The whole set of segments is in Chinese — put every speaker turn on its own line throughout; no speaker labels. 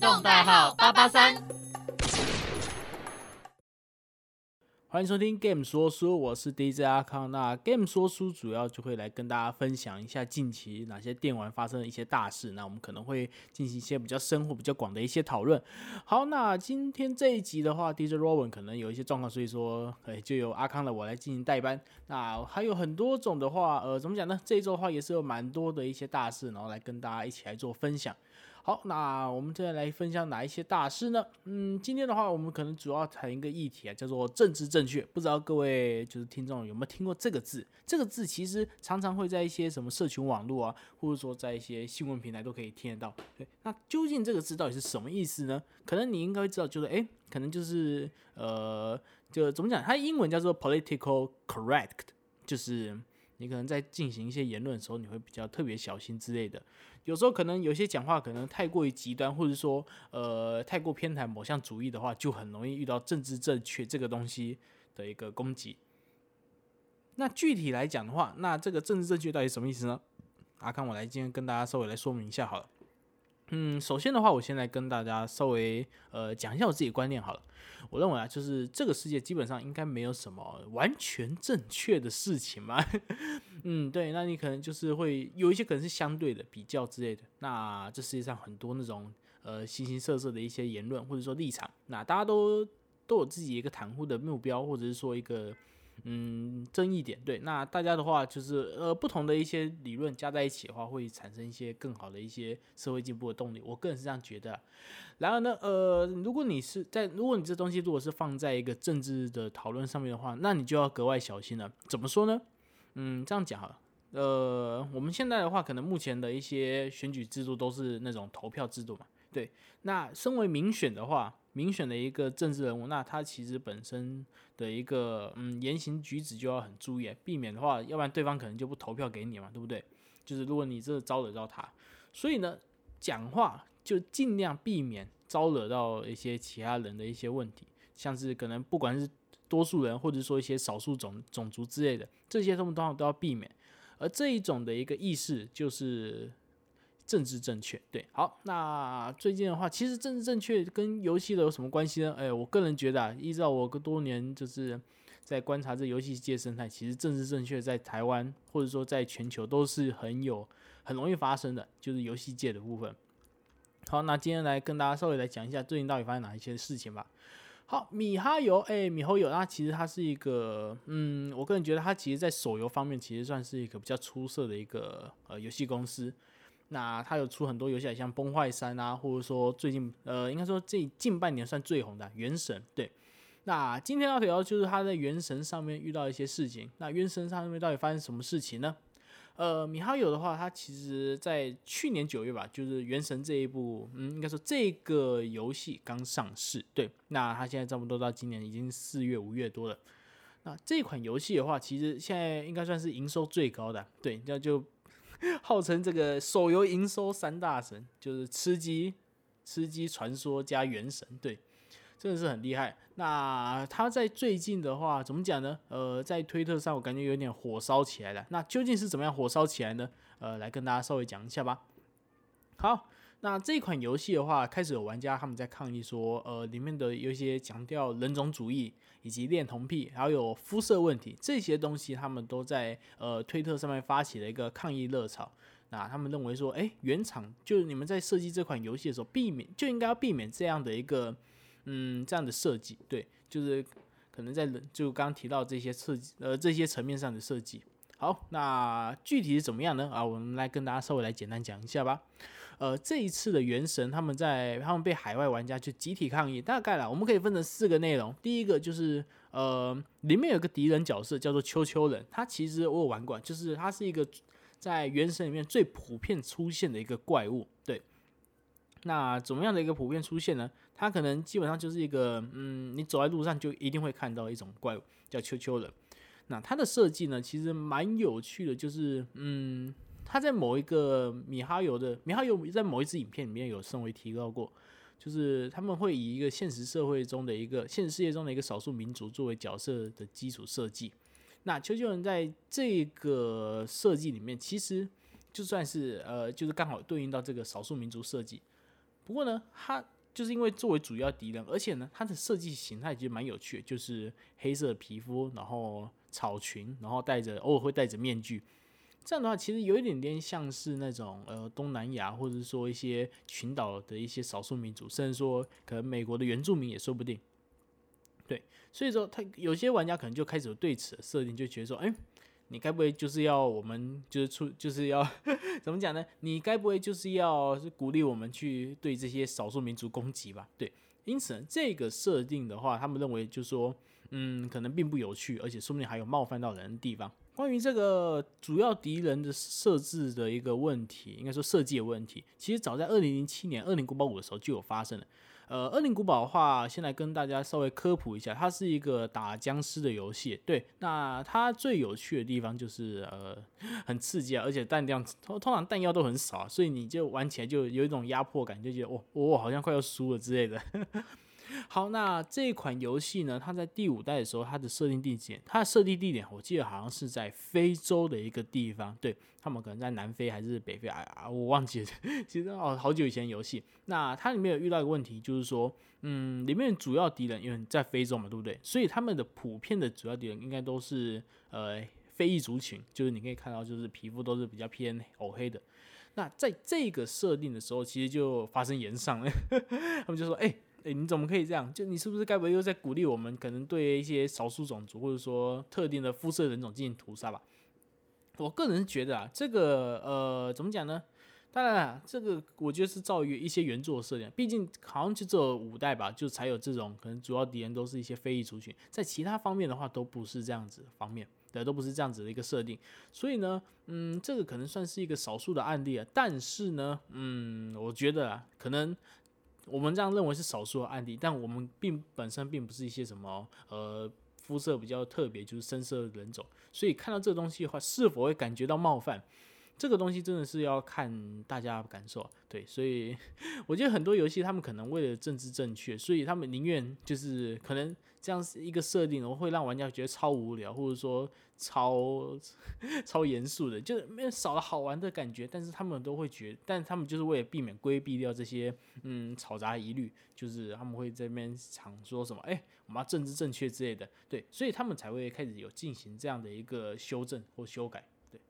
动代号八八三。
欢迎收听 Game 说书，我是 DJ 阿康。那 Game 说书主要就会来跟大家分享一下近期哪些电玩发生的一些大事。那我们可能会进行一些比较深或比较广的一些讨论。好，那今天这一集的话，DJ Rowan 可能有一些状况，所以说，哎，就由阿康的我来进行代班。那还有很多种的话，呃，怎么讲呢？这一周的话也是有蛮多的一些大事，然后来跟大家一起来做分享。好，那我们接下来分享哪一些大事呢？嗯，今天的话，我们可能主要谈一个议题啊，叫做政治正确。不知道各位就是听众有没有听过这个字？这个字其实常常会在一些什么社群网络啊，或者说在一些新闻平台都可以听得到。对，那究竟这个字到底是什么意思呢？可能你应该知道，就是哎，可能就是呃，就怎么讲？它英文叫做 political correct，就是你可能在进行一些言论的时候，你会比较特别小心之类的。有时候可能有些讲话可能太过于极端，或者说呃太过偏袒某项主义的话，就很容易遇到政治正确这个东西的一个攻击。那具体来讲的话，那这个政治正确到底什么意思呢？阿康，我来今天跟大家稍微来说明一下好了。嗯，首先的话，我先来跟大家稍微呃讲一下我自己观念好了。我认为啊，就是这个世界基本上应该没有什么完全正确的事情嘛。嗯，对，那你可能就是会有一些可能是相对的比较之类的。那这世界上很多那种呃形形色色的一些言论或者说立场，那大家都都有自己一个袒护的目标，或者是说一个。嗯，争议点对，那大家的话就是呃不同的一些理论加在一起的话，会产生一些更好的一些社会进步的动力。我个人是这样觉得。然而呢，呃，如果你是在如果你这东西如果是放在一个政治的讨论上面的话，那你就要格外小心了。怎么说呢？嗯，这样讲哈，呃，我们现在的话，可能目前的一些选举制度都是那种投票制度嘛。对，那身为民选的话。民选的一个政治人物，那他其实本身的一个嗯言行举止就要很注意，避免的话，要不然对方可能就不投票给你嘛，对不对？就是如果你这招惹到他，所以呢，讲话就尽量避免招惹到一些其他人的一些问题，像是可能不管是多数人或者说一些少数种种族之类的，这些他们都要都要避免。而这一种的一个意识就是。政治正确，对，好，那最近的话，其实政治正确跟游戏的有什么关系呢？哎，我个人觉得啊，依照我个多年就是在观察这游戏界生态，其实政治正确在台湾或者说在全球都是很有很容易发生的，就是游戏界的部分。好，那今天来跟大家稍微来讲一下最近到底发生哪一些事情吧。好，米哈游，哎，米哈游，那其实它是一个，嗯，我个人觉得它其实在手游方面其实算是一个比较出色的一个呃游戏公司。那他有出很多游戏，像《崩坏三》啊，或者说最近呃，应该说这近半年算最红的《原神》。对，那今天要聊就是他在《原神》上面遇到一些事情。那《原神》上面到底发生什么事情呢？呃，米哈游的话，它其实在去年九月吧，就是《原神》这一部，嗯，应该说这个游戏刚上市。对，那它现在差不多到今年已经四月、五月多了。那这款游戏的话，其实现在应该算是营收最高的。对，那就。号称这个手游营收三大神，就是吃鸡、吃鸡传说加原神，对，真的是很厉害。那他在最近的话，怎么讲呢？呃，在推特上我感觉有点火烧起来了。那究竟是怎么样火烧起来呢？呃，来跟大家稍微讲一下吧。好。那这款游戏的话，开始有玩家他们在抗议说，呃，里面的有一些强调人种主义，以及恋童癖，还有肤色问题这些东西，他们都在呃推特上面发起了一个抗议热潮。那他们认为说，哎，原厂就是你们在设计这款游戏的时候，避免就应该要避免这样的一个嗯这样的设计，对，就是可能在就刚刚提到这些设计呃这些层面上的设计。好，那具体是怎么样呢？啊，我们来跟大家稍微来简单讲一下吧。呃，这一次的原神，他们在他们被海外玩家去集体抗议，大概啦，我们可以分成四个内容。第一个就是呃，里面有个敌人角色叫做秋秋人，他其实我有玩过，就是他是一个在原神里面最普遍出现的一个怪物。对，那怎么样的一个普遍出现呢？他可能基本上就是一个嗯，你走在路上就一定会看到一种怪物叫秋秋人。那它的设计呢，其实蛮有趣的，就是嗯。他在某一个米哈游的米哈游在某一支影片里面有稍微提到过，就是他们会以一个现实社会中的一个现实世界中的一个少数民族作为角色的基础设计。那球球人在这个设计里面，其实就算是呃，就是刚好对应到这个少数民族设计。不过呢，他就是因为作为主要敌人，而且呢，他的设计形态其实蛮有趣，就是黑色皮肤，然后草裙，然后戴着偶尔会戴着面具。这样的话，其实有一点点像是那种呃东南亚，或者说一些群岛的一些少数民族，甚至说可能美国的原住民也说不定。对，所以说他有些玩家可能就开始对此设定，就觉得说，哎，你该不会就是要我们就是出就是要 怎么讲呢？你该不会就是要是鼓励我们去对这些少数民族攻击吧？对，因此这个设定的话，他们认为就是说，嗯，可能并不有趣，而且说不定还有冒犯到人的地方。关于这个主要敌人的设置的一个问题，应该说设计的问题，其实早在二零零七年《恶灵古堡五》的时候就有发生了。呃，《恶灵古堡》的话，先来跟大家稍微科普一下，它是一个打僵尸的游戏。对，那它最有趣的地方就是呃 很刺激啊，而且弹量通通常弹药都很少，所以你就玩起来就有一种压迫感，就觉得哦，我好像快要输了之类的。好，那这一款游戏呢？它在第五代的时候，它的设定地点，它的设定地点，我记得好像是在非洲的一个地方。对他们可能在南非还是北非啊？我忘记了。其实哦，好久以前游戏。那它里面有遇到一个问题，就是说，嗯，里面主要敌人因为在非洲嘛，对不对？所以他们的普遍的主要敌人应该都是呃非裔族群，就是你可以看到，就是皮肤都是比较偏黝黑的。那在这个设定的时候，其实就发生延上了。他们就说，哎。哎，你怎么可以这样？就你是不是该不会又在鼓励我们可能对一些少数种族或者说特定的肤色人种进行屠杀吧？我个人觉得啊，这个呃，怎么讲呢？当然了，这个我觉得是照于一些原作设定，毕竟好像就只有五代吧，就才有这种可能主要敌人都是一些非裔族群，在其他方面的话都不是这样子方面的，都不是这样子的一个设定。所以呢，嗯，这个可能算是一个少数的案例啊。但是呢，嗯，我觉得啊，可能。我们这样认为是少数的案例，但我们并本身并不是一些什么呃肤色比较特别，就是深色人种，所以看到这个东西的话，是否会感觉到冒犯？这个东西真的是要看大家感受。对，所以 我觉得很多游戏他们可能为了政治正确，所以他们宁愿就是可能这样一个设定，我会让玩家觉得超无聊，或者说。超 超严肃的，就是没有少了好玩的感觉，但是他们都会觉，但他们就是为了避免规避掉这些嗯嘈杂疑虑，就是他们会这边常说什么，哎，我们要政治正确之类的，对，所以他们才会开始有进行这样的一个修正或修改，对，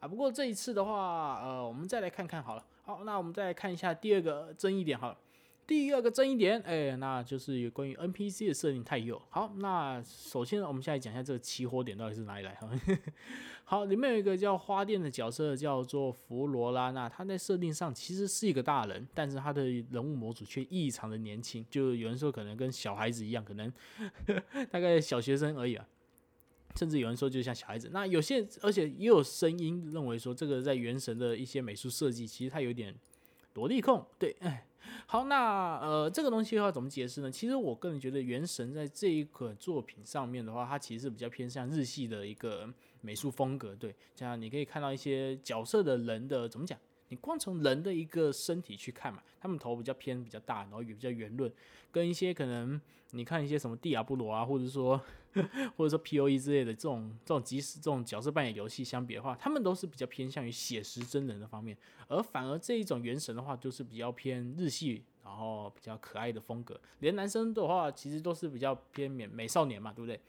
啊，不过这一次的话，呃，我们再来看看好了，好，那我们再来看一下第二个争议点好了。第二个争议点，哎，那就是有关于 NPC 的设定太幼。好，那首先我们现在讲一下这个起火点到底是哪里来哈。好，里面有一个叫花店的角色叫做弗罗拉，那他在设定上其实是一个大人，但是他的人物模组却异常的年轻，就有人说可能跟小孩子一样，可能 大概小学生而已啊，甚至有人说就像小孩子。那有些而且也有声音认为说这个在原神的一些美术设计其实它有点萝莉控，对，哎。好，那呃，这个东西的话怎么解释呢？其实我个人觉得，《原神》在这一个作品上面的话，它其实是比较偏向日系的一个美术风格。对，这样你可以看到一些角色的人的怎么讲？你光从人的一个身体去看嘛，他们头比较偏比较大，然后也比较圆润，跟一些可能你看一些什么蒂亚布罗啊，或者说 或者说 P O E 之类的这种这种即时这种角色扮演游戏相比的话，他们都是比较偏向于写实真人的方面，而反而这一种原神的话，就是比较偏日系，然后比较可爱的风格。连男生的话，其实都是比较偏美美少年嘛，对不对？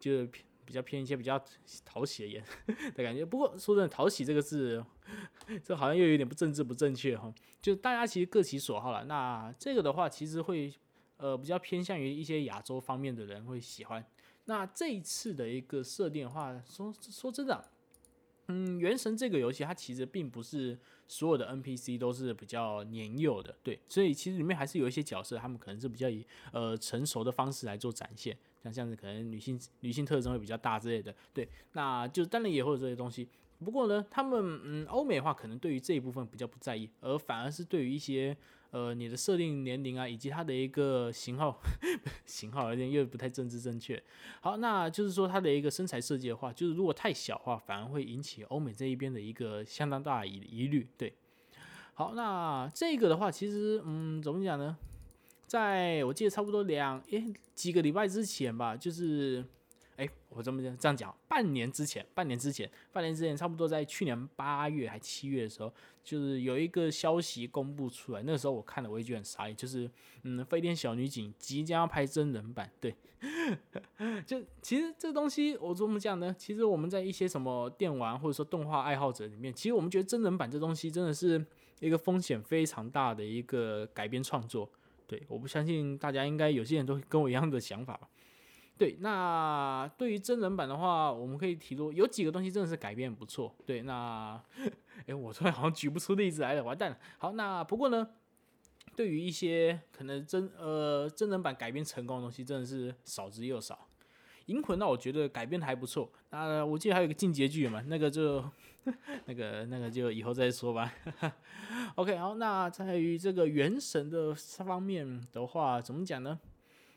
就是偏。比较偏一些比较讨喜的颜 的感觉，不过说真的，讨喜这个字，这好像又有点不政治不正确哈。就大家其实各其所好了。那这个的话，其实会呃比较偏向于一些亚洲方面的人会喜欢。那这一次的一个设定的话，说说真的，嗯，原神这个游戏它其实并不是所有的 NPC 都是比较年幼的，对，所以其实里面还是有一些角色，他们可能是比较以呃成熟的方式来做展现。像像是可能女性女性特征会比较大之类的，对，那就当然也会有这些东西。不过呢，他们嗯，欧美的话可能对于这一部分比较不在意，而反而是对于一些呃你的设定年龄啊，以及它的一个型号 型号有点又不太政治正确。好，那就是说它的一个身材设计的话，就是如果太小的话，反而会引起欧美这一边的一个相当大疑疑虑。对，好，那这个的话，其实嗯，怎么讲呢？在我记得差不多两诶几个礼拜之前吧，就是哎，我这么讲这样讲，半年之前，半年之前，半年之前，差不多在去年八月还七月的时候，就是有一个消息公布出来。那时候我看了，我也觉得很傻眼，就是嗯，《飞天小女警》即将要拍真人版。对，就其实这东西我怎么讲呢？其实我们在一些什么电玩或者说动画爱好者里面，其实我们觉得真人版这东西真的是一个风险非常大的一个改编创作。对，我不相信大家应该有些人都跟我一样的想法吧。对，那对于真人版的话，我们可以提出有几个东西真的是改编不错。对，那 哎，我突然好像举不出例子来了，完蛋了。好，那不过呢，对于一些可能真呃真人版改编成功的东西，真的是少之又少。银魂那我觉得改编的还不错。那我记得还有一个进阶剧嘛，那个就 那个那个就以后再说吧。OK，好，那在于这个原神的方面的话，怎么讲呢？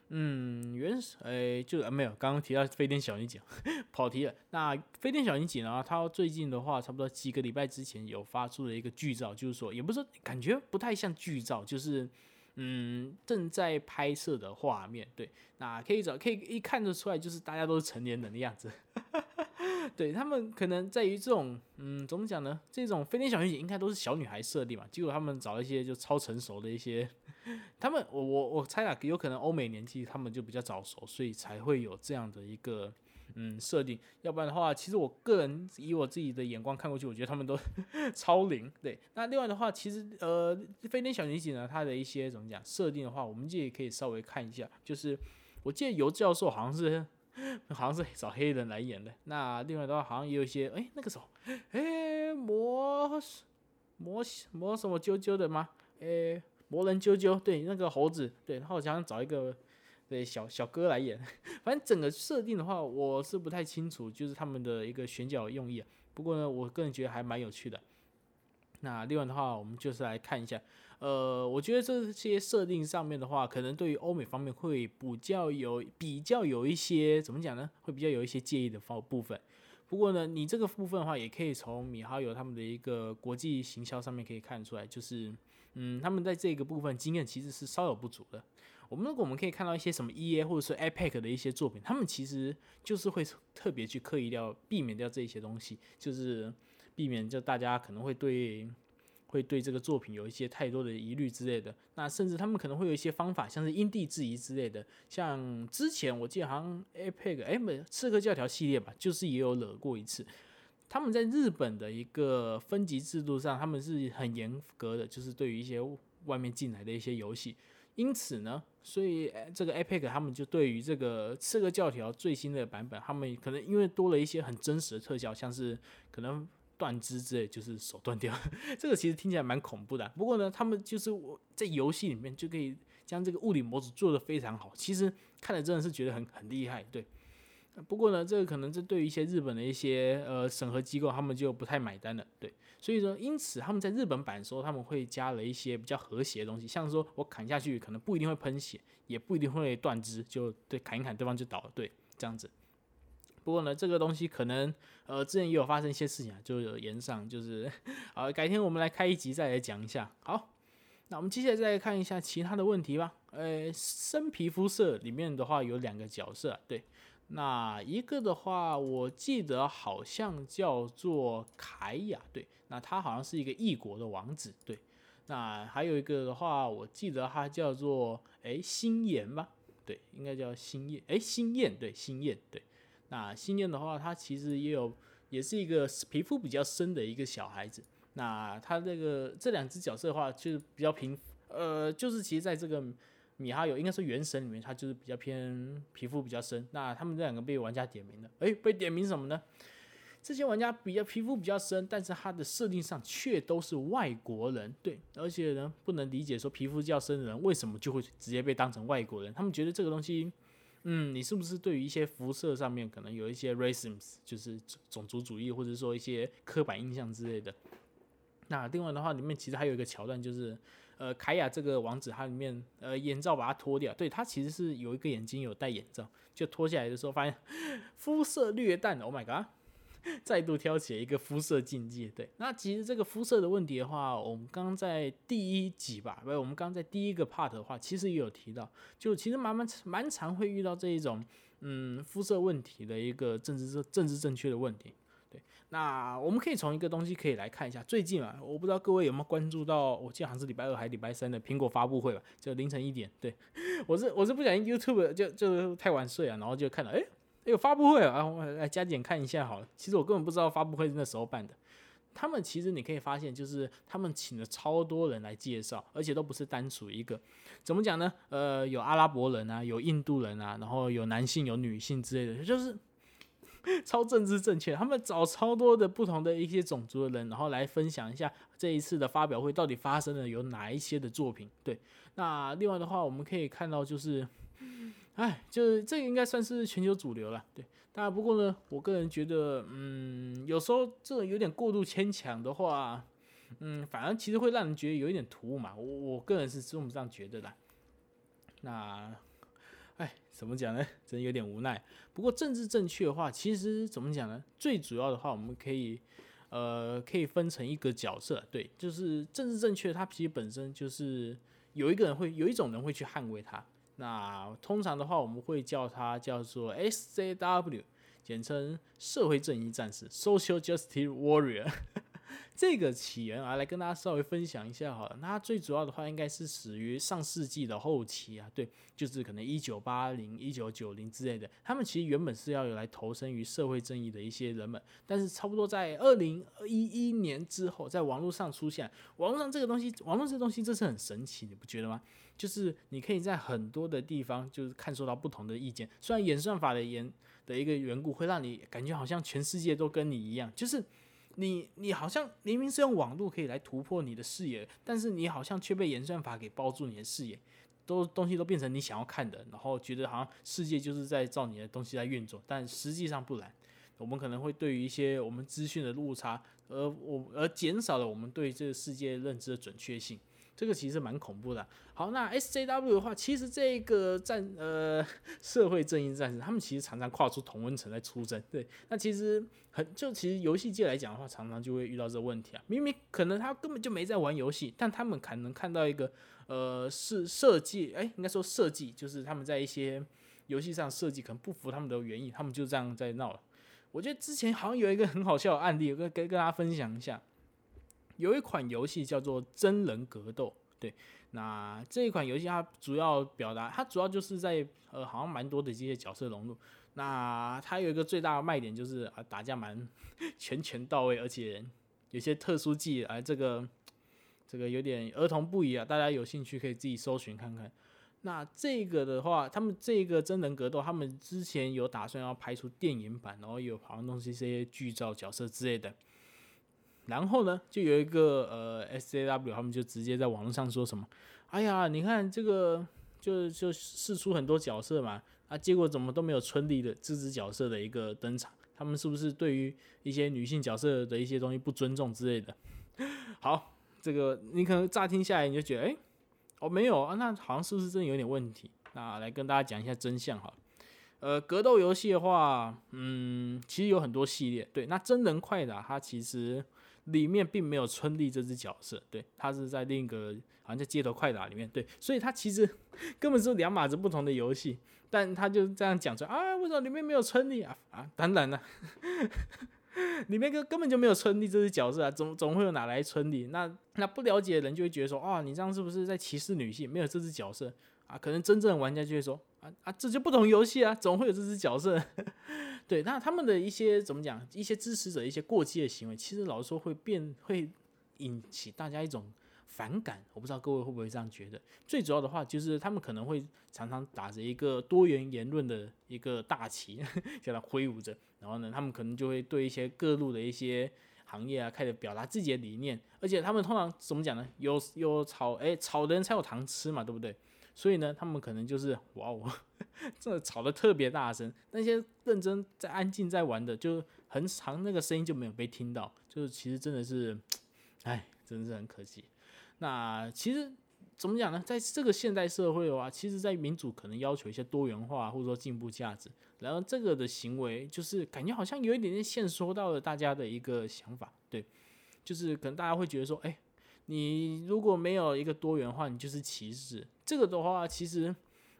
嗯，原始诶，就没有刚刚提到飞天小女警，跑题了。那飞天小女警呢？它最近的话，差不多几个礼拜之前有发出了一个剧照，就是说，也不是感觉不太像剧照，就是嗯正在拍摄的画面。对，那可以找可以一看得出来，就是大家都是成年人的样子。对他们可能在于这种，嗯，怎么讲呢？这种飞天小女警应该都是小女孩设定嘛，结果他们找一些就超成熟的一些，他们我我我猜啊，有可能欧美年纪他们就比较早熟，所以才会有这样的一个嗯设定。要不然的话，其实我个人以我自己的眼光看过去，我觉得他们都 超龄。对，那另外的话，其实呃，飞天小女警呢，它的一些怎么讲设定的话，我们也可以稍微看一下。就是我记得尤教授好像是。好像是找黑人来演的。那另外的话，好像也有一些，哎，那个时候，哎，魔魔魔什么啾啾的吗？哎，魔人啾啾，对，那个猴子，对，然后想找一个对小小哥来演。反正整个设定的话，我是不太清楚，就是他们的一个选角用意。不过呢，我个人觉得还蛮有趣的。那另外的话，我们就是来看一下。呃，我觉得这些设定上面的话，可能对于欧美方面会比较有比较有一些怎么讲呢？会比较有一些介意的方部分。不过呢，你这个部分的话，也可以从米哈游他们的一个国际行销上面可以看出来，就是嗯，他们在这个部分经验其实是稍有不足的。我们如果我们可以看到一些什么 E A 或者说 Epic 的一些作品，他们其实就是会特别去刻意掉避免掉这些东西，就是避免就大家可能会对。会对这个作品有一些太多的疑虑之类的，那甚至他们可能会有一些方法，像是因地制宜之类的。像之前我记得好像 APEC 哎，不，刺客教条系列吧，就是也有惹过一次。他们在日本的一个分级制度上，他们是很严格的，就是对于一些外面进来的一些游戏。因此呢，所以这个 APEC 他们就对于这个刺客教条最新的版本，他们可能因为多了一些很真实的特效，像是可能。断肢之类，就是手断掉，这个其实听起来蛮恐怖的。不过呢，他们就是我在游戏里面就可以将这个物理模组做得非常好，其实看了真的是觉得很很厉害。对，不过呢，这个可能这对于一些日本的一些呃审核机构，他们就不太买单了。对，所以说因此他们在日本版的时候，他们会加了一些比较和谐的东西，像说我砍下去可能不一定会喷血，也不一定会断肢，就对砍一砍对方就倒了，对，这样子。不过呢，这个东西可能，呃，之前也有发生一些事情啊，就有延上，就是，好，改天我们来开一集再来讲一下。好，那我们接下来再来看一下其他的问题吧。呃，深皮肤色里面的话有两个角色，对，那一个的话，我记得好像叫做凯亚，对，那他好像是一个异国的王子，对，那还有一个的话，我记得他叫做，哎，星焰吧，对，应该叫星焰，哎，星焰，对，星焰，对。那信念的话，他其实也有，也是一个皮肤比较深的一个小孩子。那他这个这两只角色的话，就是比较平，呃，就是其实在这个米哈游应该说原神里面，他就是比较偏皮肤比较深。那他们这两个被玩家点名了，诶，被点名什么呢？这些玩家比较皮肤比较深，但是他的设定上却都是外国人，对，而且呢不能理解说皮肤较深的人为什么就会直接被当成外国人，他们觉得这个东西。嗯，你是不是对于一些辐射上面可能有一些 racism，就是种族主义，或者说一些刻板印象之类的？那另外的话，里面其实还有一个桥段，就是呃，凯亚这个王子，他里面呃眼罩把它脱掉，对他其实是有一个眼睛有戴眼罩，就脱下来的时候发现 肤色略淡，Oh my god！再度挑起一个肤色禁忌，对，那其实这个肤色的问题的话，我们刚刚在第一集吧，不，我们刚在第一个 part 的话，其实也有提到，就其实蛮蛮蛮常会遇到这一种，嗯肤色问题的一个政治政治正确的问题。对，那我们可以从一个东西可以来看一下，最近啊，我不知道各位有没有关注到，我记得好像是礼拜二还是礼拜三的苹果发布会吧，就凌晨一点。对 我是我是不小心 YouTube 就就太晚睡啊，然后就看到哎哎有发布会啊，我来加点看一下好了。其实我根本不知道发布会是那时候办的。他们其实你可以发现，就是他们请了超多人来介绍，而且都不是单属一个。怎么讲呢？呃，有阿拉伯人啊，有印度人啊，然后有男性、有女性之类的，就是 超政治正确。他们找超多的不同的一些种族的人，然后来分享一下这一次的发表会到底发生了有哪一些的作品。对，那另外的话，我们可以看到就是，哎，就是这个应该算是全球主流了。对。当然，不过呢，我个人觉得，嗯，有时候这有点过度牵强的话，嗯，反而其实会让人觉得有一点突兀嘛。我我个人是这么这样觉得的。那，哎，怎么讲呢？真有点无奈。不过政治正确的话，其实怎么讲呢？最主要的话，我们可以，呃，可以分成一个角色，对，就是政治正确，它其实本身就是有一个人会有一种人会去捍卫它。那通常的话，我们会叫它叫做 SJW，简称社会正义战士 （Social Justice Warrior）。这个起源啊，来跟大家稍微分享一下好了。那最主要的话，应该是始于上世纪的后期啊，对，就是可能一九八零、一九九零之类的。他们其实原本是要有来投身于社会正义的一些人们，但是差不多在二零一一年之后，在网络上出现。网络上这个东西，网络这东西，这是很神奇，你不觉得吗？就是你可以在很多的地方，就是看受到不同的意见。虽然演算法的演的一个缘故，会让你感觉好像全世界都跟你一样，就是。你你好像明明是用网络可以来突破你的视野，但是你好像却被演算法给包住你的视野，都东西都变成你想要看的，然后觉得好像世界就是在照你的东西在运作，但实际上不然。我们可能会对于一些我们资讯的误差，而我而减少了我们对这个世界认知的准确性。这个其实蛮恐怖的。好，那 SJW 的话，其实这个战呃社会正义战士，他们其实常常跨出同温层来出征。对，那其实很就其实游戏界来讲的话，常常就会遇到这个问题啊。明明可能他根本就没在玩游戏，但他们可能看到一个呃是设计，哎，应该说设计，就是他们在一些游戏上设计可能不符他们的原意，他们就这样在闹了。我觉得之前好像有一个很好笑的案例，跟跟跟大家分享一下。有一款游戏叫做真人格斗，对，那这一款游戏它主要表达，它主要就是在呃，好像蛮多的这些角色融入。那它有一个最大的卖点就是啊，打架蛮 拳拳到位，而且有些特殊技啊，这个这个有点儿童不宜啊，大家有兴趣可以自己搜寻看看。那这个的话，他们这个真人格斗，他们之前有打算要拍出电影版，然后有好像东西这些剧照角色之类的。然后呢，就有一个呃 S A W，他们就直接在网络上说什么：“哎呀，你看这个，就就试出很多角色嘛，啊，结果怎么都没有春丽的这只角色的一个登场？他们是不是对于一些女性角色的一些东西不尊重之类的？” 好，这个你可能乍听下来你就觉得，哎，哦没有啊，那好像是不是真的有点问题？那来跟大家讲一下真相哈。呃，格斗游戏的话，嗯，其实有很多系列，对，那真人快打它其实。里面并没有春丽这只角色，对，他是在另一个好像在街头快打里面，对，所以他其实根本是两码子不同的游戏，但他就这样讲出来啊，为什么里面没有春丽啊？啊，当然了，里面根根本就没有春丽这只角色啊，总总会有哪来春丽？那那不了解的人就会觉得说，啊，你这样是不是在歧视女性？没有这只角色啊？可能真正的玩家就会说，啊，这就不同游戏啊，总会有这只角色。对，那他们的一些怎么讲？一些支持者一些过激的行为，其实老实说会变，会引起大家一种反感。我不知道各位会不会这样觉得？最主要的话就是他们可能会常常打着一个多元言论的一个大旗，叫他挥舞着，然后呢，他们可能就会对一些各路的一些行业啊，开始表达自己的理念。而且他们通常怎么讲呢？有有炒，哎，炒的人才有糖吃嘛，对不对？所以呢，他们可能就是哇哦，这吵得特别大声，那些认真在安静在玩的，就很长那个声音就没有被听到，就是其实真的是，哎，真的是很可惜。那其实怎么讲呢？在这个现代社会的话，其实，在民主可能要求一些多元化或者说进步价值，然后这个的行为就是感觉好像有一点点限缩到了大家的一个想法，对，就是可能大家会觉得说，哎。你如果没有一个多元化，你就是歧视。这个的话，其实，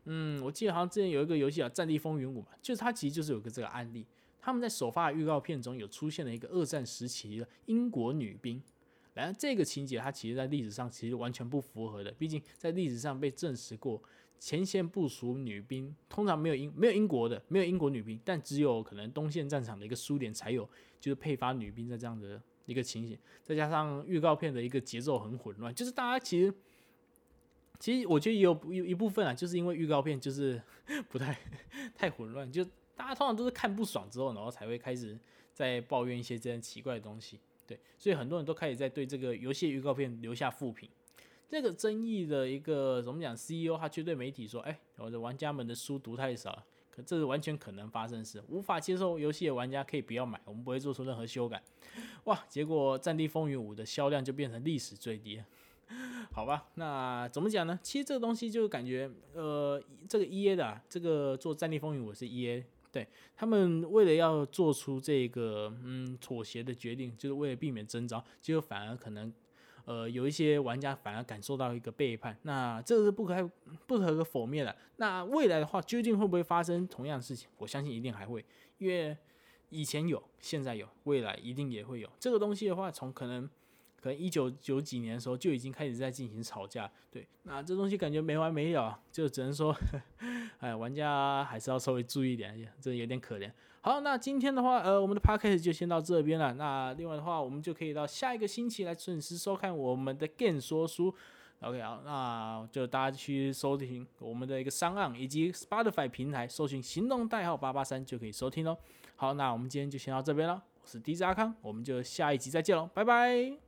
嗯，我记得好像之前有一个游戏啊，《战地风云五》嘛，就是它其实就是有个这个案例，他们在首发的预告片中有出现了一个二战时期的英国女兵，然后这个情节它其实在历史上其实完全不符合的，毕竟在历史上被证实过，前线部署女兵通常没有英没有英国的，没有英国女兵，但只有可能东线战场的一个苏联才有，就是配发女兵在这样的一个情形，再加上预告片的一个节奏很混乱，就是大家其实。其实我觉得也有有一部分啊，就是因为预告片就是 不太太混乱，就大家通常都是看不爽之后，然后才会开始在抱怨一些这样奇怪的东西。对，所以很多人都开始在对这个游戏预告片留下负评。这个争议的一个怎么讲？CEO 他却对媒体说：“哎，我的玩家们的书读太少了，可这是完全可能发生的事，无法接受游戏的玩家可以不要买，我们不会做出任何修改。”哇，结果《战地风云五》的销量就变成历史最低。好吧，那怎么讲呢？其实这个东西就感觉，呃，这个 E A 的这个做《战地风云》，我是 E A，对他们为了要做出这个嗯妥协的决定，就是为了避免征召，结果反而可能，呃，有一些玩家反而感受到一个背叛。那这个是不可不可否灭的。那未来的话，究竟会不会发生同样的事情？我相信一定还会，因为以前有，现在有，未来一定也会有。这个东西的话，从可能。可能一九九几年的时候就已经开始在进行吵架，对，那这东西感觉没完没了，就只能说，哎，玩家还是要稍微注意一点，这有点可怜。好，那今天的话，呃，我们的 podcast 就先到这边了。那另外的话，我们就可以到下一个星期来准时收看我们的 Game 说书。OK，好，那就大家去收听我们的一个商案以及 Spotify 平台，搜寻行动代号八八三就可以收听喽。好，那我们今天就先到这边了，我是 DJ 阿康，我们就下一集再见喽，拜拜。